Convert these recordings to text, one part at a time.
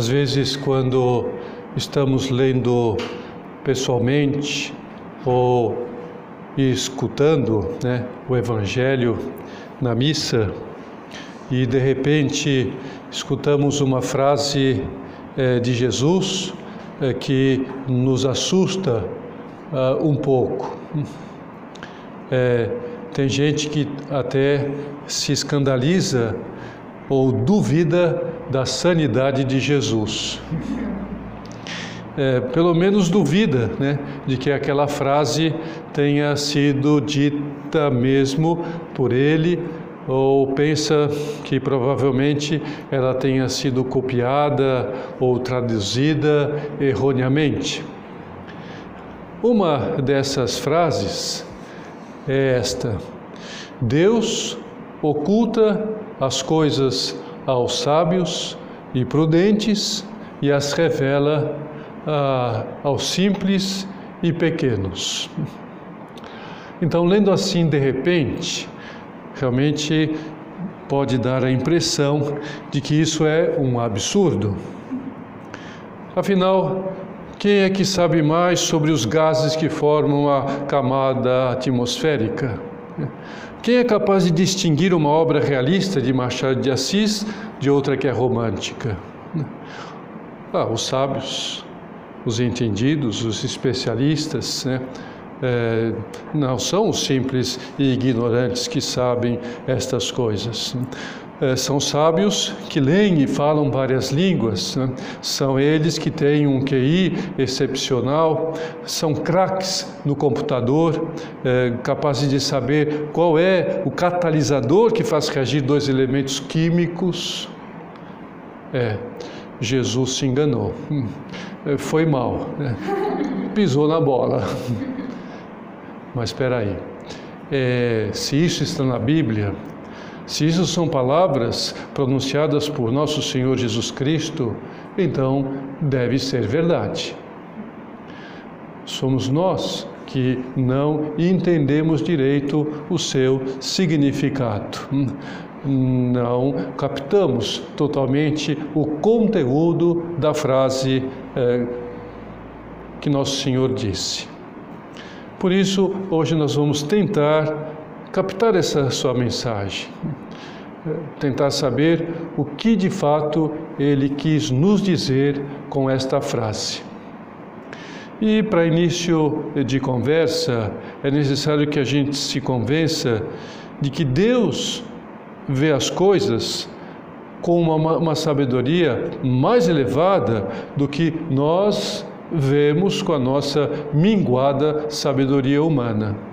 Às vezes, quando estamos lendo pessoalmente ou escutando né, o Evangelho na missa e de repente escutamos uma frase é, de Jesus é, que nos assusta uh, um pouco. É, tem gente que até se escandaliza ou duvida da sanidade de Jesus. É, pelo menos duvida né, de que aquela frase tenha sido dita mesmo por ele, ou pensa que provavelmente ela tenha sido copiada ou traduzida erroneamente. Uma dessas frases é esta: Deus oculta as coisas aos sábios e prudentes e as revela ah, aos simples e pequenos. Então, lendo assim de repente, realmente pode dar a impressão de que isso é um absurdo. Afinal, quem é que sabe mais sobre os gases que formam a camada atmosférica? Quem é capaz de distinguir uma obra realista de Machado de Assis de outra que é romântica? Ah, os sábios, os entendidos, os especialistas, né? É, não são os simples e ignorantes que sabem estas coisas. É, são sábios que leem e falam várias línguas, né? são eles que têm um QI excepcional, são craques no computador, é, capazes de saber qual é o catalisador que faz reagir dois elementos químicos. É, Jesus se enganou, hum, é, foi mal, né? pisou na bola. Mas espera aí, é, se isso está na Bíblia, se isso são palavras pronunciadas por nosso Senhor Jesus Cristo, então deve ser verdade. Somos nós que não entendemos direito o seu significado. Não captamos totalmente o conteúdo da frase é, que Nosso Senhor disse. Por isso, hoje nós vamos tentar captar essa sua mensagem, tentar saber o que de fato ele quis nos dizer com esta frase. E para início de conversa, é necessário que a gente se convença de que Deus vê as coisas com uma, uma sabedoria mais elevada do que nós vemos com a nossa minguada sabedoria humana.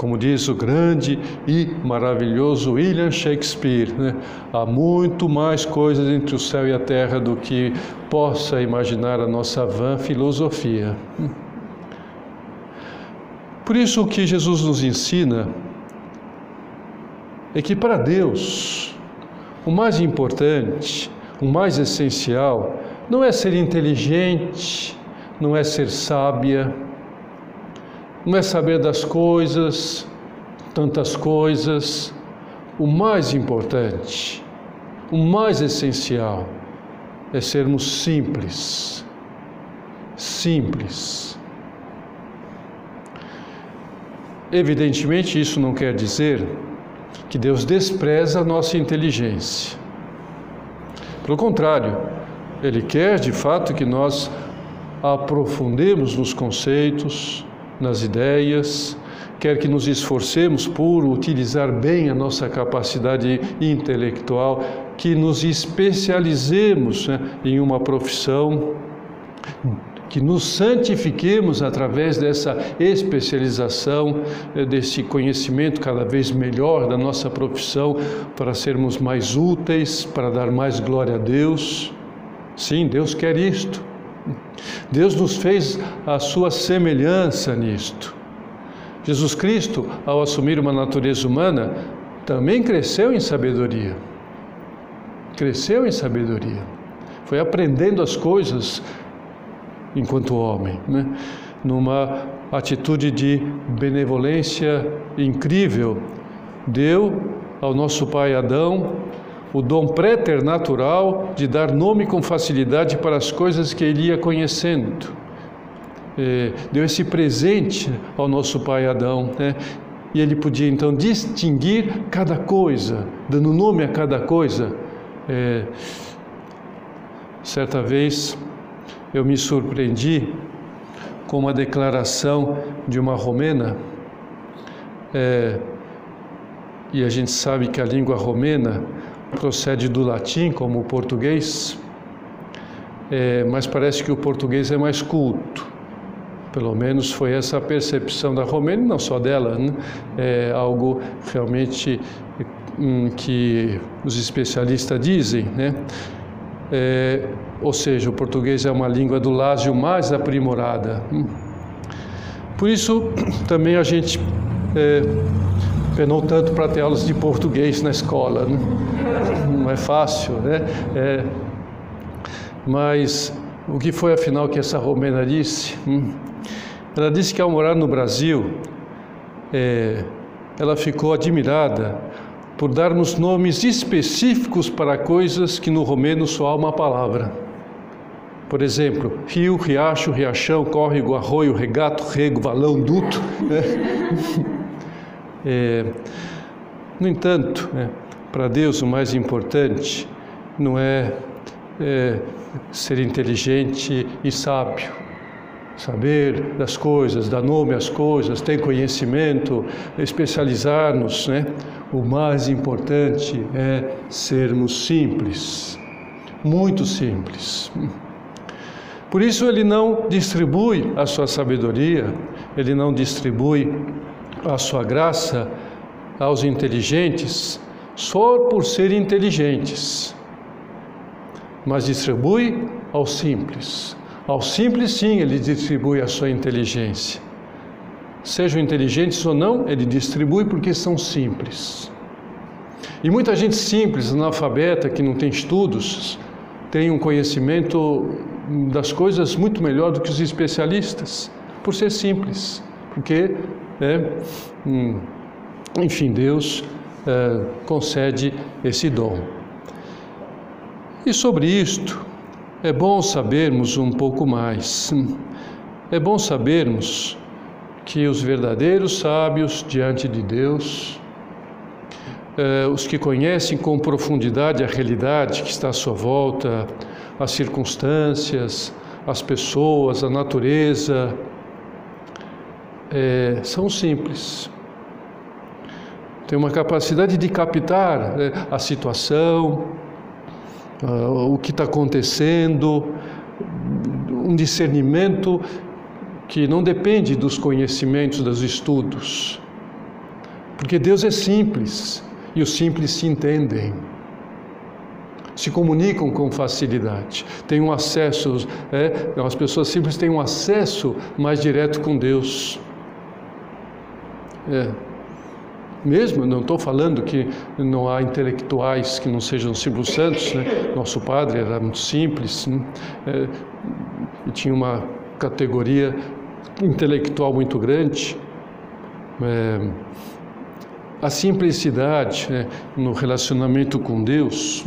Como diz o grande e maravilhoso William Shakespeare, né? há muito mais coisas entre o céu e a terra do que possa imaginar a nossa vã filosofia. Por isso, o que Jesus nos ensina é que para Deus, o mais importante, o mais essencial, não é ser inteligente, não é ser sábia, não é saber das coisas, tantas coisas. O mais importante, o mais essencial é sermos simples. Simples. Evidentemente, isso não quer dizer que Deus despreza a nossa inteligência. Pelo contrário, Ele quer de fato que nós aprofundemos nos conceitos, nas ideias, quer que nos esforcemos por utilizar bem a nossa capacidade intelectual, que nos especializemos né, em uma profissão, que nos santifiquemos através dessa especialização, eh, desse conhecimento cada vez melhor da nossa profissão, para sermos mais úteis, para dar mais glória a Deus. Sim, Deus quer isto. Deus nos fez a sua semelhança nisto. Jesus Cristo, ao assumir uma natureza humana, também cresceu em sabedoria. Cresceu em sabedoria. Foi aprendendo as coisas enquanto homem, né? numa atitude de benevolência incrível. Deu ao nosso pai Adão o dom préternatural de dar nome com facilidade para as coisas que ele ia conhecendo. É, deu esse presente ao nosso pai Adão, né? e ele podia então distinguir cada coisa, dando nome a cada coisa. É, certa vez eu me surpreendi com uma declaração de uma romena, é, e a gente sabe que a língua romena procede do latim, como o português, é, mas parece que o português é mais culto. Pelo menos foi essa a percepção da romena, não só dela, né? é algo realmente hum, que os especialistas dizem, né? É, ou seja, o português é uma língua do lásio mais aprimorada. Por isso, também a gente é, penou tanto para ter aulas de português na escola. Né? Não é fácil, né? É, mas o que foi afinal que essa romena disse? Hum? Ela disse que ao morar no Brasil, é, ela ficou admirada por darmos nomes específicos para coisas que no romeno só há uma palavra. Por exemplo, rio, riacho, riachão, córrego, arroio, regato, rego, valão, duto. Né? É, no entanto, é, para Deus o mais importante não é, é ser inteligente e sábio, saber das coisas, dar nome às coisas, ter conhecimento, especializar-nos, né? O mais importante é sermos simples, muito simples. Por isso ele não distribui a sua sabedoria, ele não distribui a sua graça aos inteligentes só por serem inteligentes, mas distribui aos simples, ao simples, sim, ele distribui a sua inteligência. Sejam inteligentes ou não, ele distribui porque são simples. E muita gente simples, analfabeta, que não tem estudos, tem um conhecimento das coisas muito melhor do que os especialistas, por ser simples, porque, é, hum, enfim, Deus é, concede esse dom. E sobre isto, é bom sabermos um pouco mais. É bom sabermos que os verdadeiros sábios diante de Deus, eh, os que conhecem com profundidade a realidade que está à sua volta, as circunstâncias, as pessoas, a natureza, eh, são simples. Tem uma capacidade de captar eh, a situação, uh, o que está acontecendo, um discernimento que não depende dos conhecimentos, dos estudos. Porque Deus é simples e os simples se entendem, se comunicam com facilidade, têm um acesso, é, as pessoas simples têm um acesso mais direto com Deus. É. Mesmo, não estou falando que não há intelectuais que não sejam simples santos, né? nosso padre era muito simples né? é, e tinha uma categoria intelectual muito grande. É, a simplicidade né, no relacionamento com Deus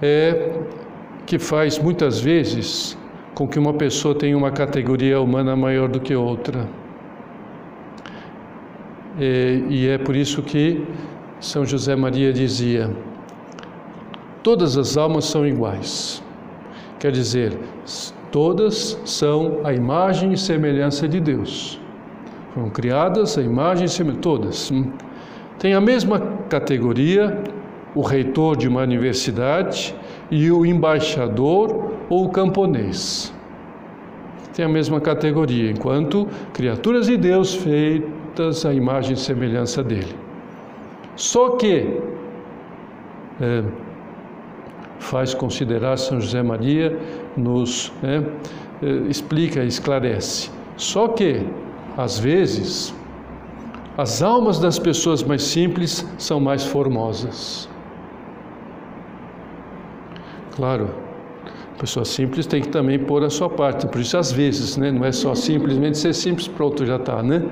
é que faz muitas vezes com que uma pessoa tenha uma categoria humana maior do que outra. E, e é por isso que São José Maria dizia: todas as almas são iguais. Quer dizer, todas são a imagem e semelhança de Deus. Foram criadas a imagem e semelhança, todas. Tem a mesma categoria o reitor de uma universidade e o embaixador ou o camponês. Tem a mesma categoria, enquanto criaturas de Deus feitas feitas à imagem e semelhança dele. Só que é, faz considerar São José Maria, nos é, é, explica, esclarece. Só que, às vezes, as almas das pessoas mais simples são mais formosas. Claro, pessoa simples tem que também pôr a sua parte, por isso às vezes, né? não é só simplesmente ser simples, pronto, já está, né?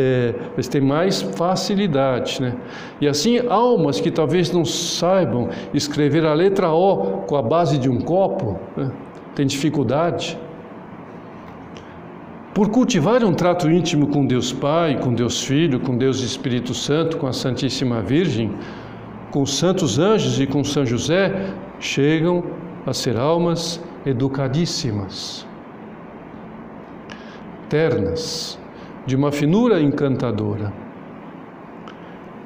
É, eles têm mais facilidade. Né? E assim, almas que talvez não saibam escrever a letra O com a base de um copo, né? têm dificuldade. Por cultivar um trato íntimo com Deus Pai, com Deus Filho, com Deus Espírito Santo, com a Santíssima Virgem, com os santos anjos e com São José, chegam a ser almas educadíssimas, ternas, de uma finura encantadora.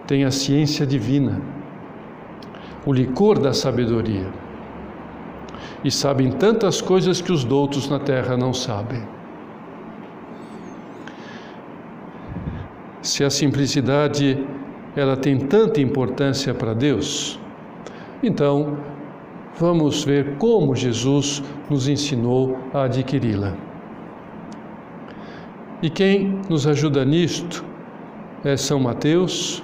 Tem a ciência divina, o licor da sabedoria, e sabem tantas coisas que os doutos na terra não sabem. Se a simplicidade ela tem tanta importância para Deus, então vamos ver como Jesus nos ensinou a adquiri-la. E quem nos ajuda nisto é São Mateus,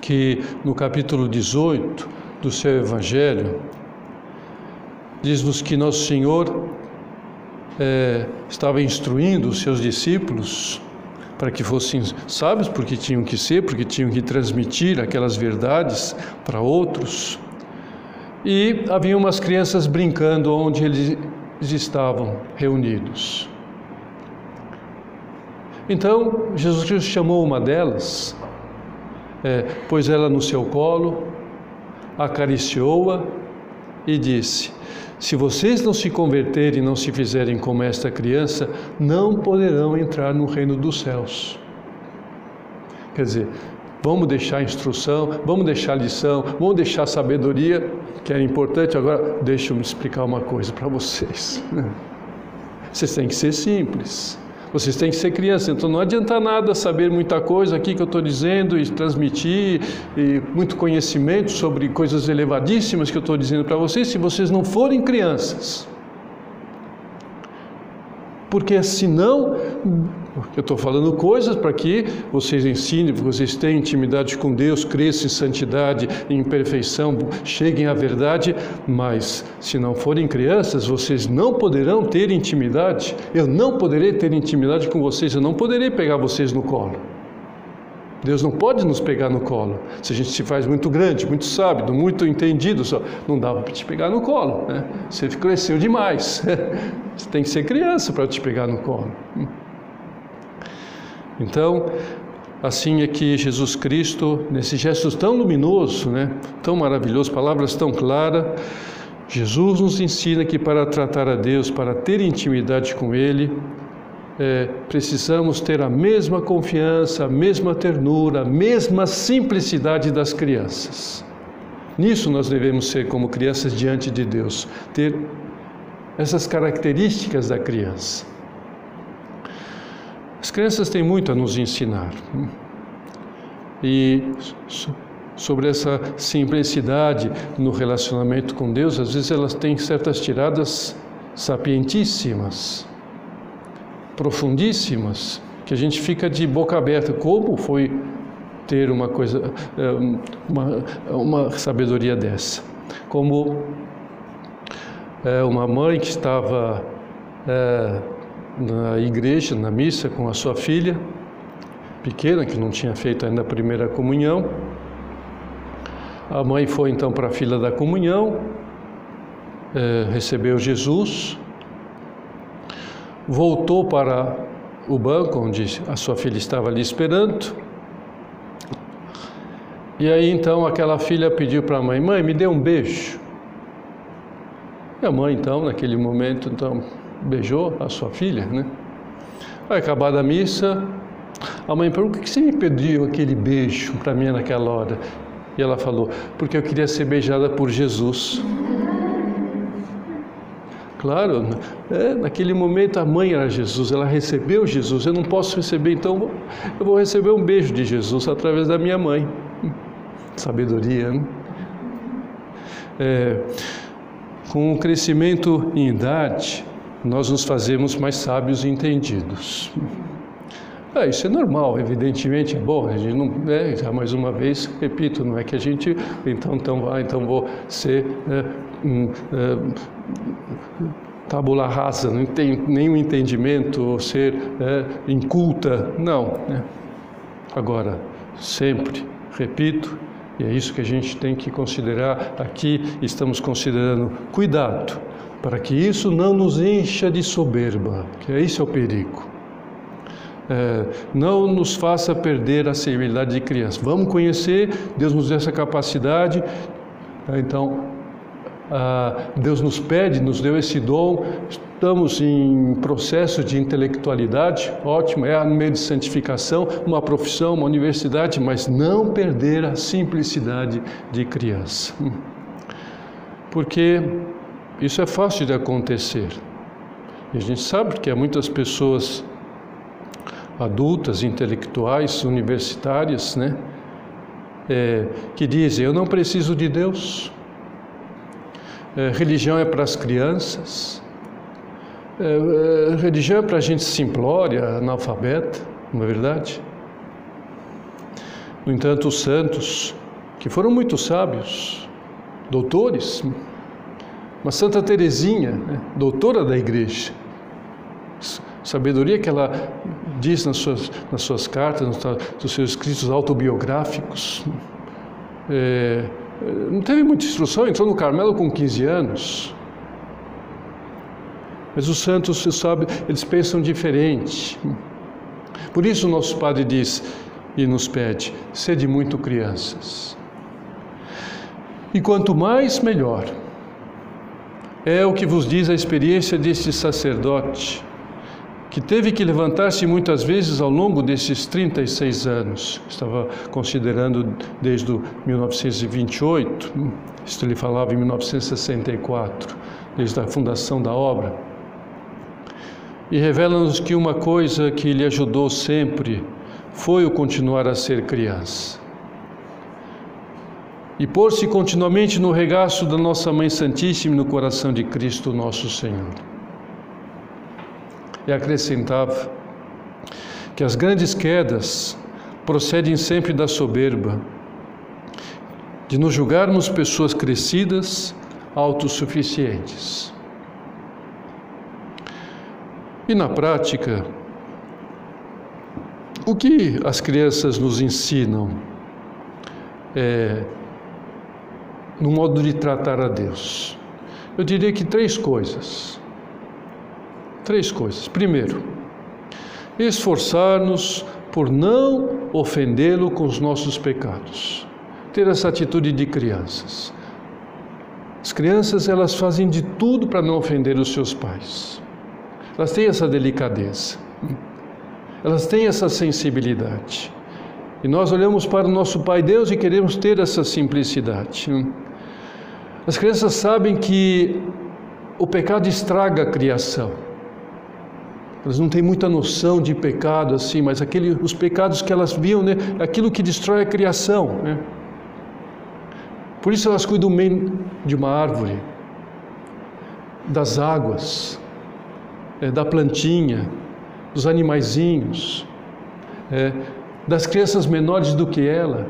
que no capítulo 18 do seu Evangelho diz-nos que Nosso Senhor é, estava instruindo os seus discípulos para que fossem sábios, porque tinham que ser, porque tinham que transmitir aquelas verdades para outros. E havia umas crianças brincando onde eles estavam reunidos. Então, Jesus Cristo chamou uma delas, é, pôs ela no seu colo, acariciou-a e disse: Se vocês não se converterem e não se fizerem como esta criança, não poderão entrar no reino dos céus. Quer dizer, Vamos deixar instrução, vamos deixar lição, vamos deixar sabedoria, que é importante. Agora, deixa eu explicar uma coisa para vocês. Vocês têm que ser simples. Vocês têm que ser crianças, então não adianta nada saber muita coisa aqui que eu estou dizendo e transmitir e muito conhecimento sobre coisas elevadíssimas que eu estou dizendo para vocês se vocês não forem crianças. Porque senão eu estou falando coisas para que vocês ensinem, vocês tenham intimidade com Deus, cresçam em santidade, em perfeição, cheguem à verdade, mas se não forem crianças, vocês não poderão ter intimidade. Eu não poderei ter intimidade com vocês, eu não poderei pegar vocês no colo. Deus não pode nos pegar no colo. Se a gente se faz muito grande, muito sábio, muito entendido, só não dá para te pegar no colo. Né? Você cresceu demais. Você tem que ser criança para te pegar no colo. Então, assim é que Jesus Cristo, nesse gesto tão luminoso, né, tão maravilhoso, palavras tão claras, Jesus nos ensina que para tratar a Deus, para ter intimidade com Ele, é, precisamos ter a mesma confiança, a mesma ternura, a mesma simplicidade das crianças. Nisso nós devemos ser como crianças diante de Deus, ter essas características da criança. As crianças têm muito a nos ensinar. E sobre essa simplicidade no relacionamento com Deus, às vezes elas têm certas tiradas sapientíssimas, profundíssimas, que a gente fica de boca aberta. Como foi ter uma coisa, eh, uma, uma sabedoria dessa? Como é, uma mãe que estava é, na igreja, na missa, com a sua filha pequena, que não tinha feito ainda a primeira comunhão. A mãe foi então para a fila da comunhão, é, recebeu Jesus, voltou para o banco onde a sua filha estava ali esperando. E aí então aquela filha pediu para a mãe: Mãe, me dê um beijo. E a mãe então, naquele momento, então beijou a sua filha, né? Vai acabar a missa, a mãe perguntou: por que você me pediu aquele beijo para mim naquela hora? E ela falou: porque eu queria ser beijada por Jesus. Claro, é, naquele momento a mãe era Jesus, ela recebeu Jesus. Eu não posso receber, então eu vou receber um beijo de Jesus através da minha mãe. Sabedoria, né? É, com o crescimento em idade, nós nos fazemos mais sábios e entendidos. É, isso é normal, evidentemente bom. A gente não, é, já mais uma vez, repito, não é que a gente então, então, ah, então vou ser é, rasa, não tem nenhum entendimento, ou ser é, inculta. Não. Né? Agora, sempre, repito, e é isso que a gente tem que considerar aqui, estamos considerando cuidado, para que isso não nos encha de soberba, que é esse é o perigo. É, não nos faça perder a sensibilidade de criança. Vamos conhecer, Deus nos deu essa capacidade, então ah, Deus nos pede, nos deu esse dom, estamos em processo de intelectualidade, ótimo, é a meio de santificação, uma profissão, uma universidade, mas não perder a simplicidade de criança. Porque isso é fácil de acontecer. E a gente sabe que há muitas pessoas adultas, intelectuais, universitárias, né, é, que dizem: Eu não preciso de Deus, é, religião é para as crianças, é, é, religião é para a gente simplória, analfabeta, não é verdade? No entanto, os santos, que foram muito sábios, doutores, uma Santa Teresinha, né, doutora da igreja, sabedoria que ela diz nas suas, nas suas cartas, nos seus escritos autobiográficos, é, não teve muita instrução, entrou no Carmelo com 15 anos. Mas os santos, você sabe, eles pensam diferente. Por isso o nosso Padre diz e nos pede: sede muito crianças. E quanto mais, melhor. É o que vos diz a experiência deste sacerdote que teve que levantar-se muitas vezes ao longo desses 36 anos. Estava considerando desde 1928, isto ele falava em 1964, desde a fundação da obra. E revela-nos que uma coisa que lhe ajudou sempre foi o continuar a ser criança. E pôr-se continuamente no regaço da nossa Mãe Santíssima e no coração de Cristo, nosso Senhor. E acrescentava que as grandes quedas procedem sempre da soberba, de nos julgarmos pessoas crescidas, autossuficientes. E na prática, o que as crianças nos ensinam é, no modo de tratar a Deus? Eu diria que três coisas. Três coisas. Primeiro, esforçar-nos por não ofendê-lo com os nossos pecados. Ter essa atitude de crianças. As crianças, elas fazem de tudo para não ofender os seus pais. Elas têm essa delicadeza. Elas têm essa sensibilidade. E nós olhamos para o nosso Pai Deus e queremos ter essa simplicidade. As crianças sabem que o pecado estraga a criação. Elas não têm muita noção de pecado assim, mas aquele, os pecados que elas viam, né, aquilo que destrói a criação. Né? Por isso elas cuidam bem de uma árvore, das águas, é, da plantinha, dos animaizinhos, é, das crianças menores do que ela.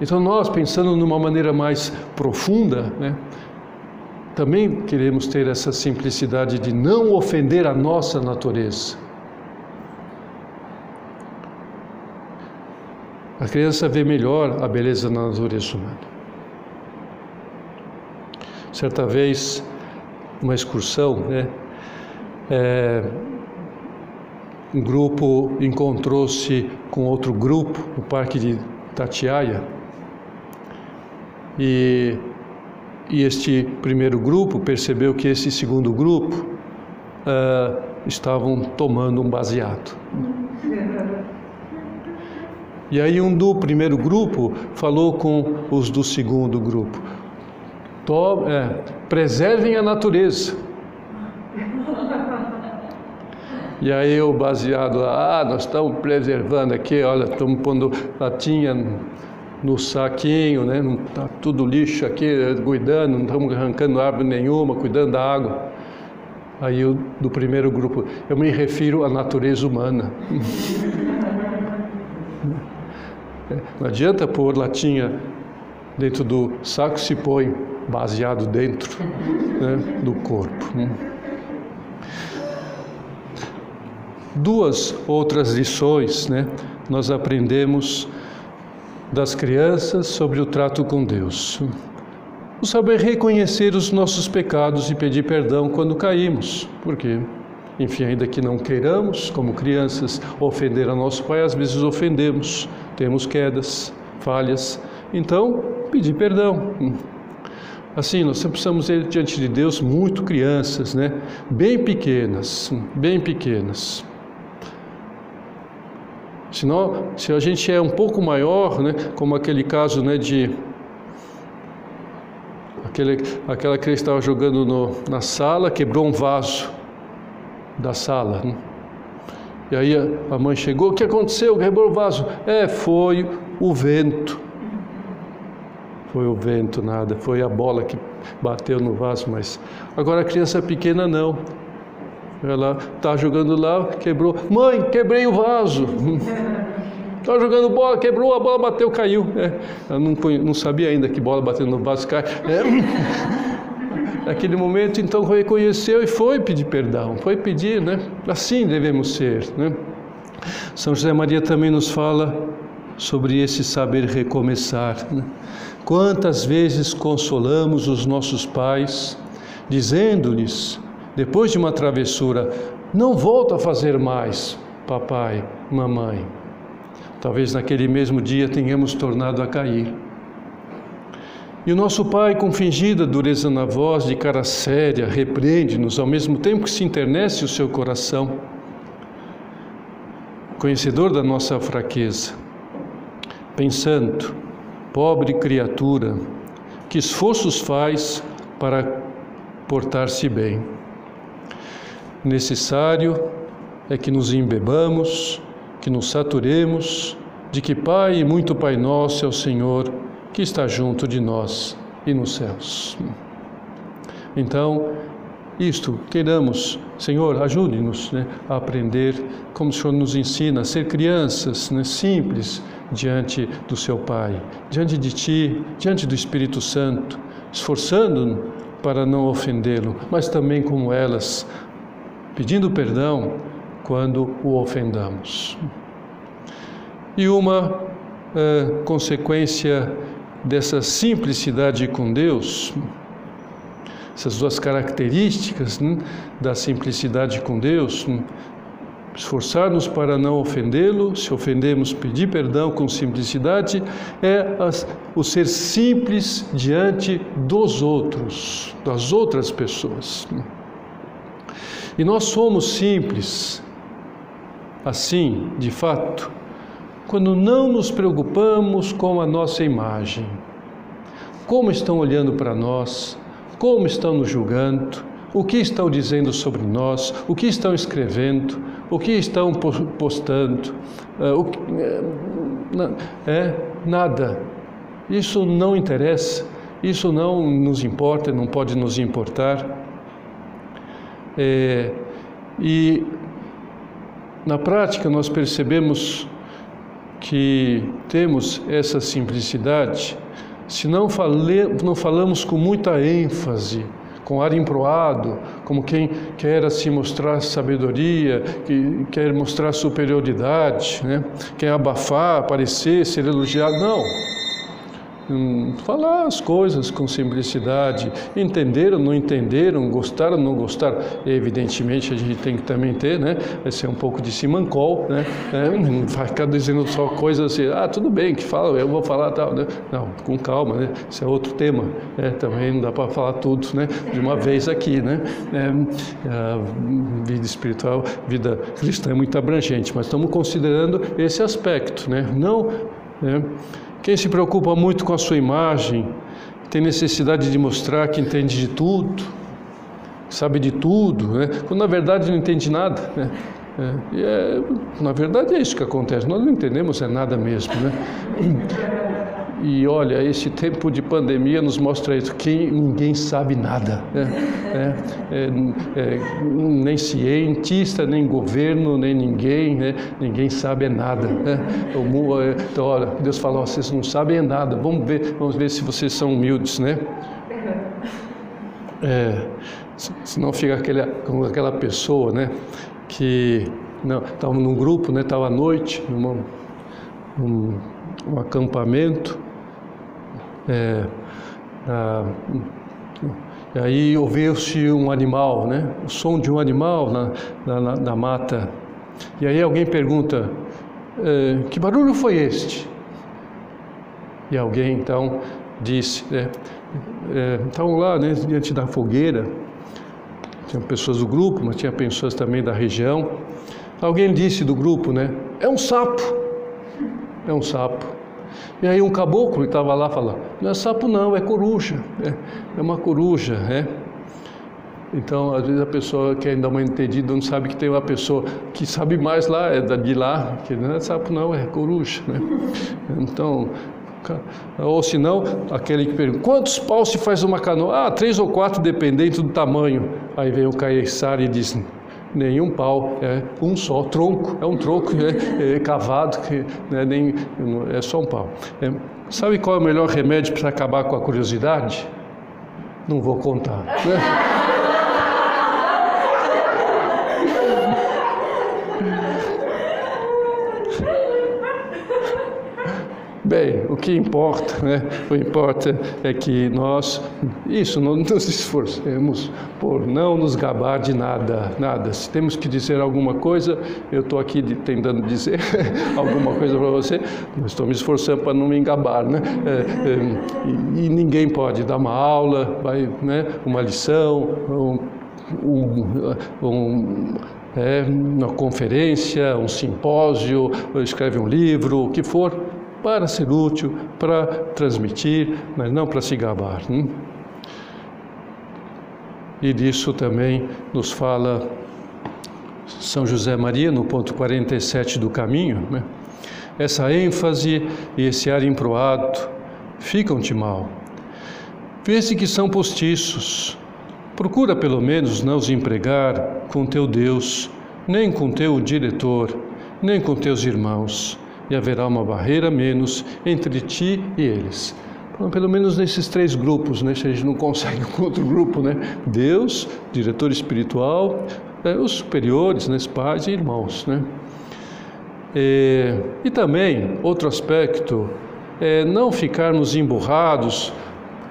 Então nós, pensando numa maneira mais profunda, né, também queremos ter essa simplicidade de não ofender a nossa natureza. A criança vê melhor a beleza da natureza humana. Certa vez, uma excursão, né? É, um grupo encontrou-se com outro grupo no parque de Tatiaia e e este primeiro grupo percebeu que esse segundo grupo uh, estavam tomando um baseado. E aí um do primeiro grupo falou com os do segundo grupo: é, preservem a natureza. E aí o baseado, ah, nós estamos preservando aqui, olha, estamos pondo latinha no saquinho, né? Não tá tudo lixo aqui, cuidando, não estamos arrancando árvore nenhuma, cuidando da água. Aí eu, do primeiro grupo, eu me refiro à natureza humana. Não adianta pôr latinha dentro do saco, se põe. baseado dentro né, do corpo. Né? Duas outras lições né, nós aprendemos das crianças sobre o trato com Deus. O saber reconhecer os nossos pecados e pedir perdão quando caímos. Por quê? Enfim, ainda que não queiramos, como crianças, ofender a nosso Pai, às vezes ofendemos, temos quedas, falhas. Então, pedir perdão. Assim, nós precisamos ir diante de Deus muito crianças, né? Bem pequenas, bem pequenas. Senão, se a gente é um pouco maior, né, como aquele caso né, de aquele, aquela que estava jogando no, na sala, quebrou um vaso da sala. Né? E aí a, a mãe chegou, o que aconteceu? Quebrou o vaso. É, foi o vento. Foi o vento, nada. Foi a bola que bateu no vaso, mas agora a criança pequena não. Ela está jogando lá, quebrou. Mãe, quebrei o vaso. Estava jogando bola, quebrou, a bola bateu, caiu. É, ela não, não, sabia ainda que bola batendo no vaso cai. É. Naquele momento, então, reconheceu e foi pedir perdão, foi pedir, né? Assim devemos ser, né? São José Maria também nos fala sobre esse saber recomeçar. Né? Quantas vezes consolamos os nossos pais, dizendo-lhes depois de uma travessura, não volto a fazer mais, papai, mamãe. Talvez naquele mesmo dia tenhamos tornado a cair. E o nosso pai, com fingida dureza na voz, de cara séria, repreende-nos, ao mesmo tempo que se internece o seu coração, conhecedor da nossa fraqueza, pensando, pobre criatura, que esforços faz para portar-se bem necessário é que nos embebamos, que nos saturemos de que Pai e muito Pai nosso é o Senhor que está junto de nós e nos céus. Então, isto, queiramos, Senhor, ajude-nos né, a aprender como o Senhor nos ensina, a ser crianças né, simples diante do Seu Pai, diante de Ti, diante do Espírito Santo, esforçando-nos para não ofendê-lo, mas também como elas, pedindo perdão quando o ofendamos. E uma é, consequência dessa simplicidade com Deus, essas duas características né, da simplicidade com Deus, esforçar-nos para não ofendê-lo, se ofendemos, pedir perdão com simplicidade, é as, o ser simples diante dos outros, das outras pessoas. E nós somos simples, assim, de fato, quando não nos preocupamos com a nossa imagem. Como estão olhando para nós, como estão nos julgando, o que estão dizendo sobre nós, o que estão escrevendo, o que estão postando, eh, eh, é nada. Isso não interessa, isso não nos importa, não pode nos importar. É, e na prática nós percebemos que temos essa simplicidade se não, fale, não falamos com muita ênfase, com ar emproado, como quem quer assim mostrar sabedoria, que quer mostrar superioridade, né? quer abafar, aparecer, ser elogiado. Não falar as coisas com simplicidade, entenderam, não entenderam, gostaram, não gostaram, evidentemente a gente tem que também ter, né, vai ser um pouco de simancol, né, né não vai ficar dizendo só coisas assim, ah, tudo bem, que fala, eu vou falar tal, né, não, com calma, né, isso é outro tema, né, também não dá para falar tudo, né, de uma vez aqui, né, é, a vida espiritual, vida cristã é muito abrangente, mas estamos considerando esse aspecto, né, não, né, quem se preocupa muito com a sua imagem, tem necessidade de mostrar que entende de tudo, sabe de tudo, né? quando na verdade não entende nada. Né? É, é, na verdade é isso que acontece, nós não entendemos é nada mesmo. Né? E olha, esse tempo de pandemia nos mostra isso, que ninguém sabe nada. Né? É, é, nem cientista, nem governo, nem ninguém, né? ninguém sabe nada. Né? Então, olha, Deus falou, vocês não sabem nada, vamos ver, vamos ver se vocês são humildes, né? É, senão fica aquele, com aquela pessoa, né? Que estava num grupo, né? Estava à noite, numa, num um acampamento. É, e aí ouviu-se um animal, né? O som de um animal na, na, na mata. E aí alguém pergunta: é, que barulho foi este? E alguém então disse, né? É, estavam lá né, diante da fogueira, tinha pessoas do grupo, mas tinha pessoas também da região. Alguém disse do grupo, né? É um sapo, é um sapo. E aí um caboclo que estava lá falando, não é sapo não, é coruja, é, é uma coruja, é. Então, às vezes a pessoa quer dar uma entendida, não sabe que tem uma pessoa que sabe mais lá, é de lá, que não é sapo não, é coruja, né? Então, ou se não, aquele que pergunta, quantos paus se faz uma canoa? Ah, três ou quatro, dependendo do tamanho. Aí vem o caiçara e diz, nenhum pau, é um só tronco, é um tronco é, é cavado, que né, nem, é só um pau. É, sabe qual é o melhor remédio para acabar com a curiosidade? Não vou contar. Né? Bem, o que importa, né? O importa é que nós, isso, não nos esforcemos por não nos gabar de nada, nada. Se temos que dizer alguma coisa, eu estou aqui tentando dizer alguma coisa para você, mas estou me esforçando para não me engabar, né? É, é, e, e, ninguém pode dar uma aula, vai, né? Uma lição, um, um, um é, uma conferência, um simpósio, escreve um livro, o que for, para ser útil, para transmitir, mas não para se gabar. Hein? E disso também nos fala São José Maria, no ponto 47 do caminho. Né? Essa ênfase e esse ar improado ficam-te mal. Vê-se que são postiços. Procura pelo menos não os empregar com teu Deus, nem com teu diretor, nem com teus irmãos e haverá uma barreira menos entre ti e eles. Pelo menos nesses três grupos, né? se a gente não consegue com outro grupo, né? Deus, diretor espiritual, é, os superiores, né? pais e irmãos. Né? É, e também, outro aspecto, é não ficarmos emburrados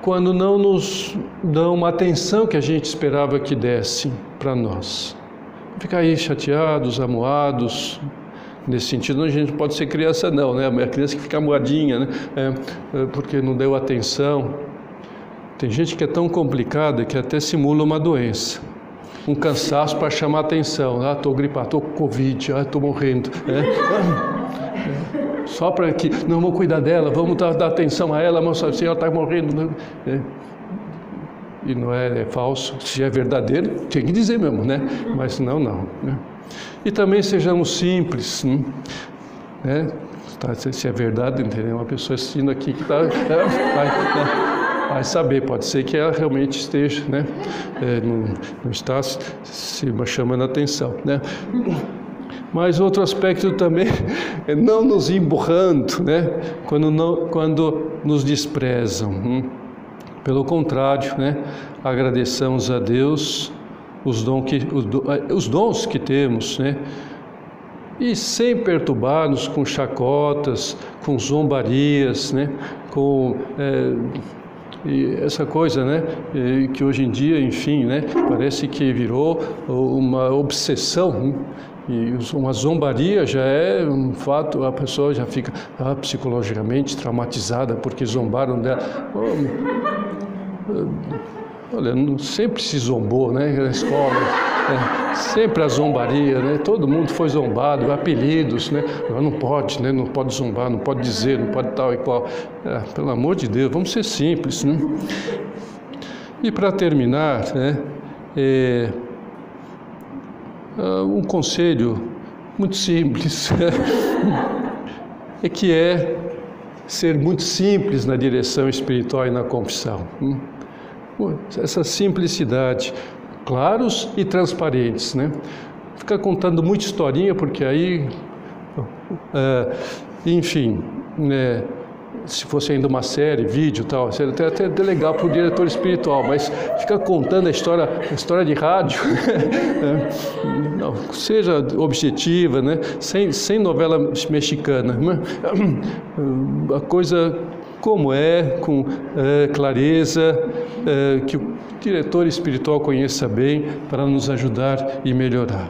quando não nos dão uma atenção que a gente esperava que dessem para nós. Ficar aí chateados, amuados, Nesse sentido, a gente pode ser criança, não, né? A criança que fica moadinha, né? É, é, porque não deu atenção. Tem gente que é tão complicada que até simula uma doença. Um cansaço para chamar atenção. Ah, estou gripado, estou com Covid, ah, estou morrendo. É. Só para que, não vou cuidar dela, vamos dar, dar atenção a ela, mas assim, ela está morrendo. Né? É. E não é, é falso. Se é verdadeiro, tem que dizer mesmo, né? Mas não, não. Né? E também sejamos simples, né? né? Tá, se é verdade, entendeu? Uma pessoa assistindo aqui que. É, vai, né? vai, saber, pode ser que ela realmente esteja, né? É, não, não, está se chamando a atenção, né? Mas outro aspecto também é não nos emburrando, né? Quando, não, quando nos desprezam. Hum? Pelo contrário, né? Agradeçamos a Deus os, dom que, eh, os dons que temos, né? E sem perturbar-nos com chacotas, com zombarias, né? Com é, essa coisa, né? Que hoje em dia, enfim, né? Parece que virou uma obsessão. Né? E uma zombaria já é um fato, a pessoa já fica ah, psicologicamente traumatizada porque zombaram dela. Oh, Olha, sempre se zombou, né, na escola, né? sempre a zombaria, né? Todo mundo foi zombado, apelidos, né? Não pode, né? Não pode zombar, não pode dizer, não pode tal e qual. É, pelo amor de Deus, vamos ser simples, né? E para terminar, né? É, ah, um conselho muito simples é que é ser muito simples na direção espiritual e na confissão. Essa simplicidade, claros e transparentes, né? Ficar contando muita historinha, porque aí, é, enfim, né, se fosse ainda uma série, vídeo tal, seria até, até legal para o diretor espiritual, mas ficar contando a história, a história de rádio, né? Não, seja objetiva, né? sem, sem novela mexicana. Né? A coisa como é, com é, clareza, é, que o diretor espiritual conheça bem para nos ajudar e melhorar.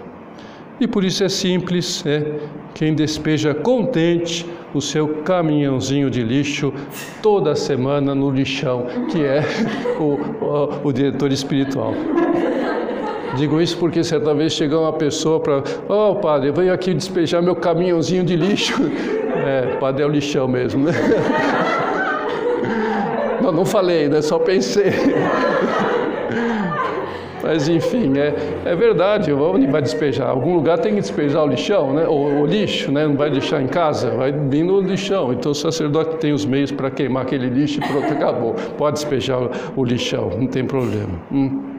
E por isso é simples, é quem despeja contente o seu caminhãozinho de lixo toda semana no lixão, que é o, o, o diretor espiritual. Digo isso porque certa vez chegou uma pessoa para, ó oh, padre, venho aqui despejar meu caminhãozinho de lixo. É, padre é o lixão mesmo, né? Não, não falei, né? Só pensei. Mas enfim, é, é verdade, onde vai despejar? Algum lugar tem que despejar o lixão, né? o, o lixo, né? não vai deixar em casa, vai vir no lixão. Então o sacerdote tem os meios para queimar aquele lixo e pronto, acabou. Pode despejar o, lixão, não tem problema. Hum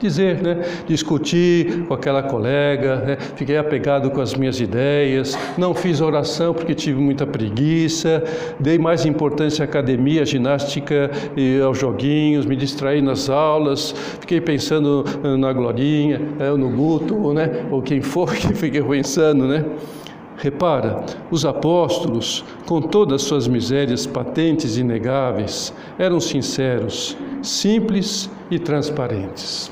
dizer, né? discutir com aquela colega, né? fiquei apegado com as minhas ideias, não fiz oração porque tive muita preguiça, dei mais importância à academia, à ginástica e aos joguinhos, me distraí nas aulas, fiquei pensando eh, na Glorinha, né? no Guto, né? ou quem for que fiquei pensando, né? Repara, os apóstolos, com todas as suas misérias patentes e inegáveis, eram sinceros, simples e transparentes.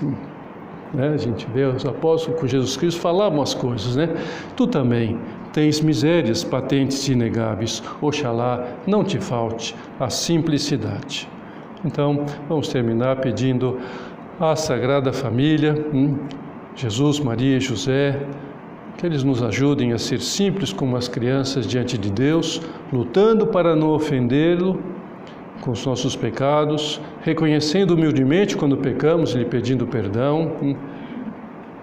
Né? A gente vê os apóstolos com Jesus Cristo falavam as coisas, né? Tu também tens misérias patentes e inegáveis. Oxalá não te falte a simplicidade. Então, vamos terminar pedindo à Sagrada Família, hum, Jesus, Maria e José, que eles nos ajudem a ser simples como as crianças diante de Deus, lutando para não ofendê-lo com os nossos pecados, reconhecendo humildemente quando pecamos lhe pedindo perdão, hum,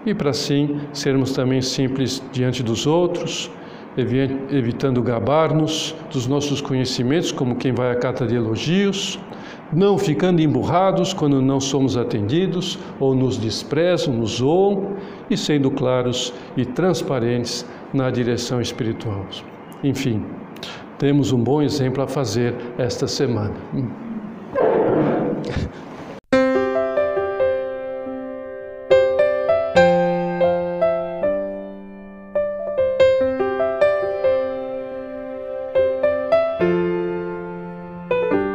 e para assim sermos também simples diante dos outros, evitando gabar-nos dos nossos conhecimentos, como quem vai à carta de elogios, não ficando emburrados quando não somos atendidos ou nos desprezam, nos zoam e sendo claros e transparentes na direção espiritual. Enfim, temos um bom exemplo a fazer esta semana.